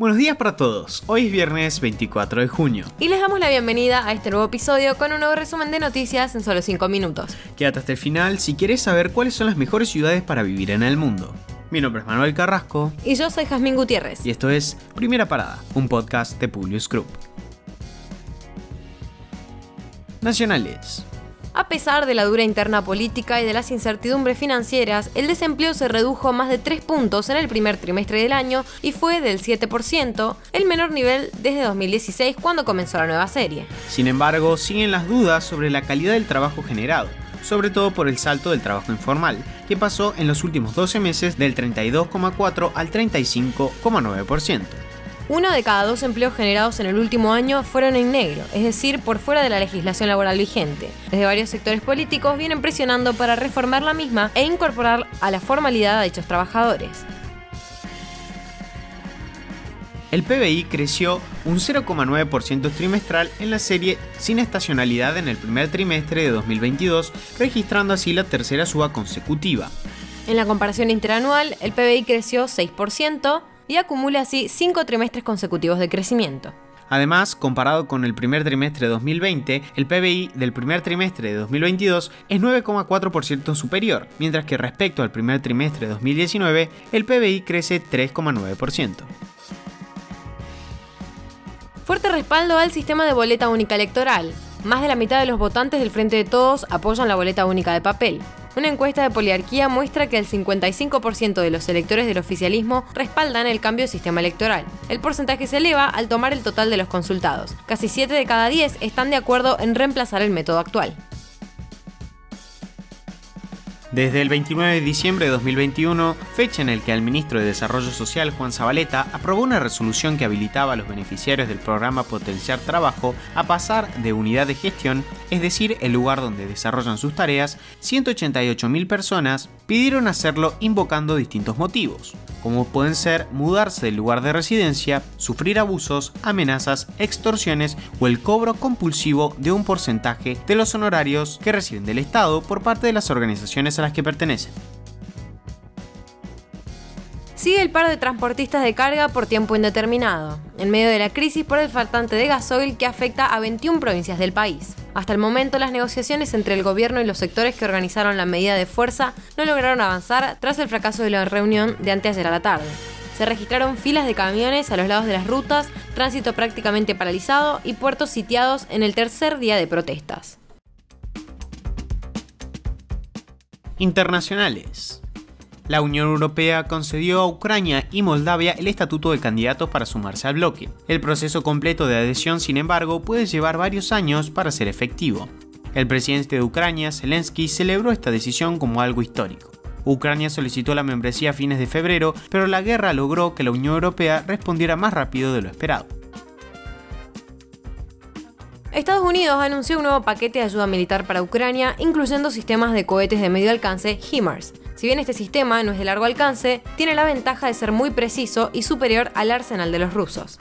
Buenos días para todos, hoy es viernes 24 de junio. Y les damos la bienvenida a este nuevo episodio con un nuevo resumen de noticias en solo 5 minutos. Quédate hasta el final si quieres saber cuáles son las mejores ciudades para vivir en el mundo. Mi nombre es Manuel Carrasco. Y yo soy Jazmín Gutiérrez. Y esto es Primera Parada, un podcast de Publius Group. Nacionales. A pesar de la dura interna política y de las incertidumbres financieras, el desempleo se redujo más de 3 puntos en el primer trimestre del año y fue del 7%, el menor nivel desde 2016 cuando comenzó la nueva serie. Sin embargo, siguen las dudas sobre la calidad del trabajo generado sobre todo por el salto del trabajo informal, que pasó en los últimos 12 meses del 32,4 al 35,9%. Uno de cada dos empleos generados en el último año fueron en negro, es decir, por fuera de la legislación laboral vigente. Desde varios sectores políticos vienen presionando para reformar la misma e incorporar a la formalidad a dichos trabajadores. El PBI creció un 0,9% trimestral en la serie sin estacionalidad en el primer trimestre de 2022, registrando así la tercera suba consecutiva. En la comparación interanual, el PBI creció 6%, y acumula así cinco trimestres consecutivos de crecimiento. Además, comparado con el primer trimestre de 2020, el PBI del primer trimestre de 2022 es 9,4% superior, mientras que respecto al primer trimestre de 2019, el PBI crece 3,9%. Fuerte respaldo al sistema de boleta única electoral. Más de la mitad de los votantes del Frente de Todos apoyan la boleta única de papel. Una encuesta de poliarquía muestra que el 55% de los electores del oficialismo respaldan el cambio de sistema electoral. El porcentaje se eleva al tomar el total de los consultados. Casi 7 de cada 10 están de acuerdo en reemplazar el método actual. Desde el 29 de diciembre de 2021, fecha en el que el ministro de Desarrollo Social, Juan Zabaleta, aprobó una resolución que habilitaba a los beneficiarios del programa Potenciar Trabajo a pasar de unidad de gestión, es decir, el lugar donde desarrollan sus tareas, 188.000 personas pidieron hacerlo invocando distintos motivos, como pueden ser mudarse del lugar de residencia, sufrir abusos, amenazas, extorsiones o el cobro compulsivo de un porcentaje de los honorarios que reciben del Estado por parte de las organizaciones a las que pertenecen. Sigue el par de transportistas de carga por tiempo indeterminado, en medio de la crisis por el faltante de gasoil que afecta a 21 provincias del país. Hasta el momento, las negociaciones entre el gobierno y los sectores que organizaron la medida de fuerza no lograron avanzar tras el fracaso de la reunión de anteayer a la tarde. Se registraron filas de camiones a los lados de las rutas, tránsito prácticamente paralizado y puertos sitiados en el tercer día de protestas. internacionales. La Unión Europea concedió a Ucrania y Moldavia el estatuto de candidatos para sumarse al bloque. El proceso completo de adhesión, sin embargo, puede llevar varios años para ser efectivo. El presidente de Ucrania, Zelensky, celebró esta decisión como algo histórico. Ucrania solicitó la membresía a fines de febrero, pero la guerra logró que la Unión Europea respondiera más rápido de lo esperado. Estados Unidos anunció un nuevo paquete de ayuda militar para Ucrania, incluyendo sistemas de cohetes de medio alcance HIMARS. Si bien este sistema no es de largo alcance, tiene la ventaja de ser muy preciso y superior al arsenal de los rusos.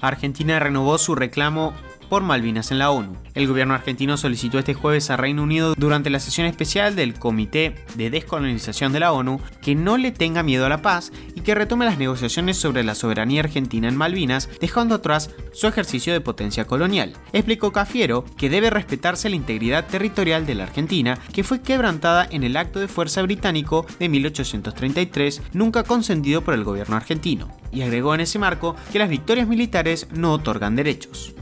Argentina renovó su reclamo por Malvinas en la ONU. El gobierno argentino solicitó este jueves a Reino Unido durante la sesión especial del Comité de Descolonización de la ONU que no le tenga miedo a la paz y que retome las negociaciones sobre la soberanía argentina en Malvinas, dejando atrás su ejercicio de potencia colonial. Explicó Cafiero que debe respetarse la integridad territorial de la Argentina, que fue quebrantada en el acto de fuerza británico de 1833, nunca consentido por el gobierno argentino, y agregó en ese marco que las victorias militares no otorgan derechos.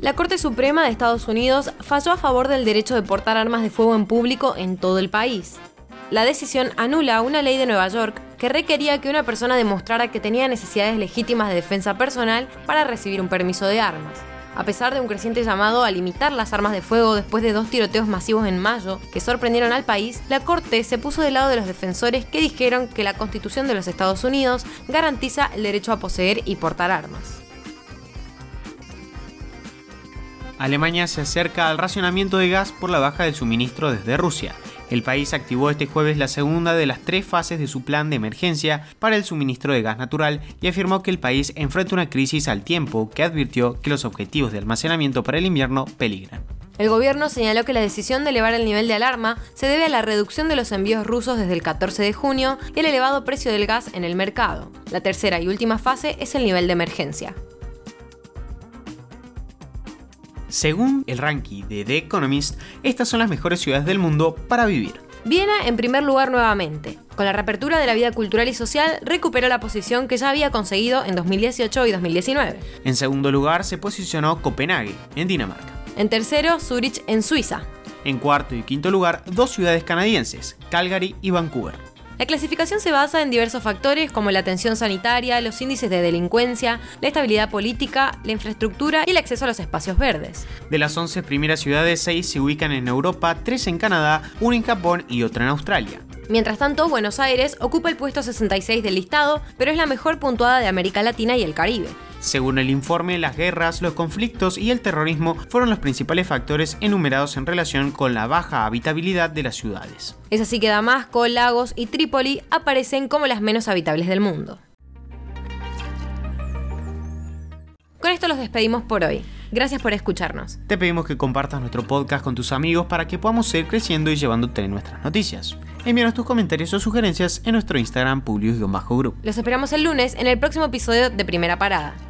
La Corte Suprema de Estados Unidos falló a favor del derecho de portar armas de fuego en público en todo el país. La decisión anula una ley de Nueva York que requería que una persona demostrara que tenía necesidades legítimas de defensa personal para recibir un permiso de armas. A pesar de un creciente llamado a limitar las armas de fuego después de dos tiroteos masivos en mayo que sorprendieron al país, la Corte se puso del lado de los defensores que dijeron que la Constitución de los Estados Unidos garantiza el derecho a poseer y portar armas. Alemania se acerca al racionamiento de gas por la baja del suministro desde Rusia. El país activó este jueves la segunda de las tres fases de su plan de emergencia para el suministro de gas natural y afirmó que el país enfrenta una crisis al tiempo que advirtió que los objetivos de almacenamiento para el invierno peligran. El gobierno señaló que la decisión de elevar el nivel de alarma se debe a la reducción de los envíos rusos desde el 14 de junio y el elevado precio del gas en el mercado. La tercera y última fase es el nivel de emergencia. Según el ranking de The Economist, estas son las mejores ciudades del mundo para vivir. Viena en primer lugar nuevamente. Con la reapertura de la vida cultural y social, recuperó la posición que ya había conseguido en 2018 y 2019. En segundo lugar se posicionó Copenhague, en Dinamarca. En tercero, Zurich en Suiza. En cuarto y quinto lugar, dos ciudades canadienses, Calgary y Vancouver. La clasificación se basa en diversos factores como la atención sanitaria, los índices de delincuencia, la estabilidad política, la infraestructura y el acceso a los espacios verdes. De las 11 primeras ciudades, 6 se ubican en Europa, 3 en Canadá, 1 en Japón y otra en Australia. Mientras tanto, Buenos Aires ocupa el puesto 66 del listado, pero es la mejor puntuada de América Latina y el Caribe. Según el informe, las guerras, los conflictos y el terrorismo fueron los principales factores enumerados en relación con la baja habitabilidad de las ciudades. Es así que Damasco, Lagos y Trípoli aparecen como las menos habitables del mundo. Con esto los despedimos por hoy. Gracias por escucharnos. Te pedimos que compartas nuestro podcast con tus amigos para que podamos seguir creciendo y llevándote nuestras noticias. Envíanos tus comentarios o sugerencias en nuestro Instagram publius-group. Los esperamos el lunes en el próximo episodio de Primera Parada.